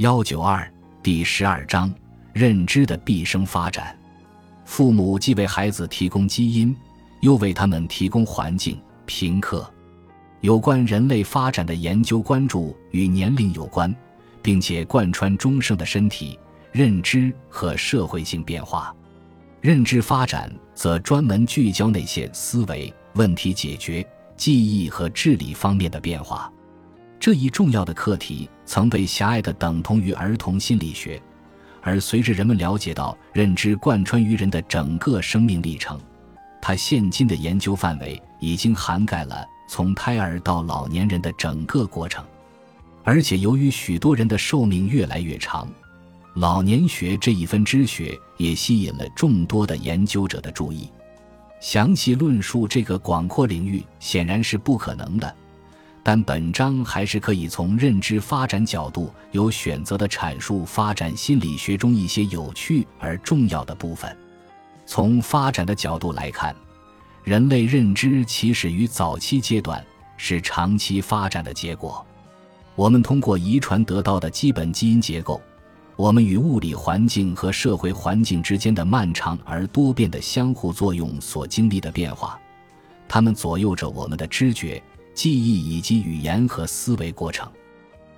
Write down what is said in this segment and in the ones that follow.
幺九二第十二章认知的毕生发展。父母既为孩子提供基因，又为他们提供环境。平克有关人类发展的研究关注与年龄有关，并且贯穿终生的身体认知和社会性变化。认知发展则专门聚焦那些思维、问题解决、记忆和智力方面的变化。这一重要的课题曾被狭隘的等同于儿童心理学，而随着人们了解到认知贯穿于人的整个生命历程，它现今的研究范围已经涵盖了从胎儿到老年人的整个过程。而且，由于许多人的寿命越来越长，老年学这一分支学也吸引了众多的研究者的注意。详细论述这个广阔领域显然是不可能的。但本章还是可以从认知发展角度有选择的阐述发展心理学中一些有趣而重要的部分。从发展的角度来看，人类认知起始于早期阶段，是长期发展的结果。我们通过遗传得到的基本基因结构，我们与物理环境和社会环境之间的漫长而多变的相互作用所经历的变化，它们左右着我们的知觉。记忆以及语言和思维过程，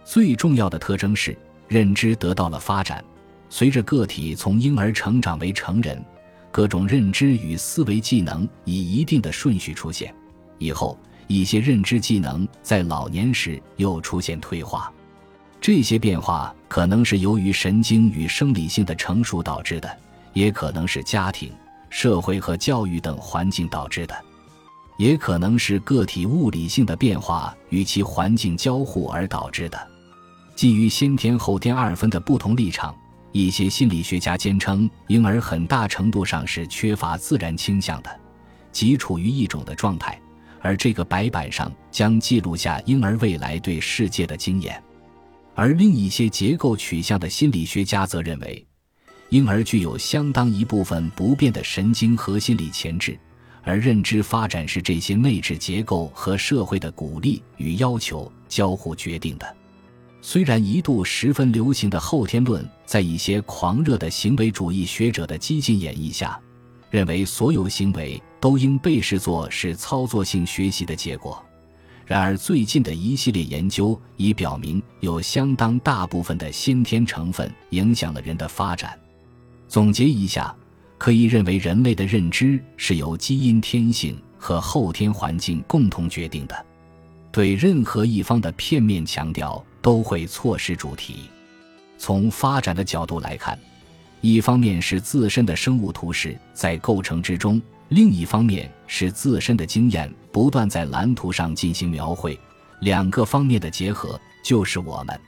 最重要的特征是认知得到了发展。随着个体从婴儿成长为成人，各种认知与思维技能以一定的顺序出现。以后，一些认知技能在老年时又出现退化。这些变化可能是由于神经与生理性的成熟导致的，也可能是家庭、社会和教育等环境导致的。也可能是个体物理性的变化与其环境交互而导致的。基于先天后天二分的不同立场，一些心理学家坚称婴儿很大程度上是缺乏自然倾向的，即处于一种的状态，而这个白板上将记录下婴儿未来对世界的经验。而另一些结构取向的心理学家则认为，婴儿具有相当一部分不变的神经和心理潜质。而认知发展是这些内置结构和社会的鼓励与要求交互决定的。虽然一度十分流行的后天论，在一些狂热的行为主义学者的激进演绎下，认为所有行为都应被视作是操作性学习的结果。然而，最近的一系列研究已表明，有相当大部分的先天成分影响了人的发展。总结一下。可以认为，人类的认知是由基因天性和后天环境共同决定的。对任何一方的片面强调都会错失主题。从发展的角度来看，一方面是自身的生物图式在构成之中，另一方面是自身的经验不断在蓝图上进行描绘。两个方面的结合就是我们。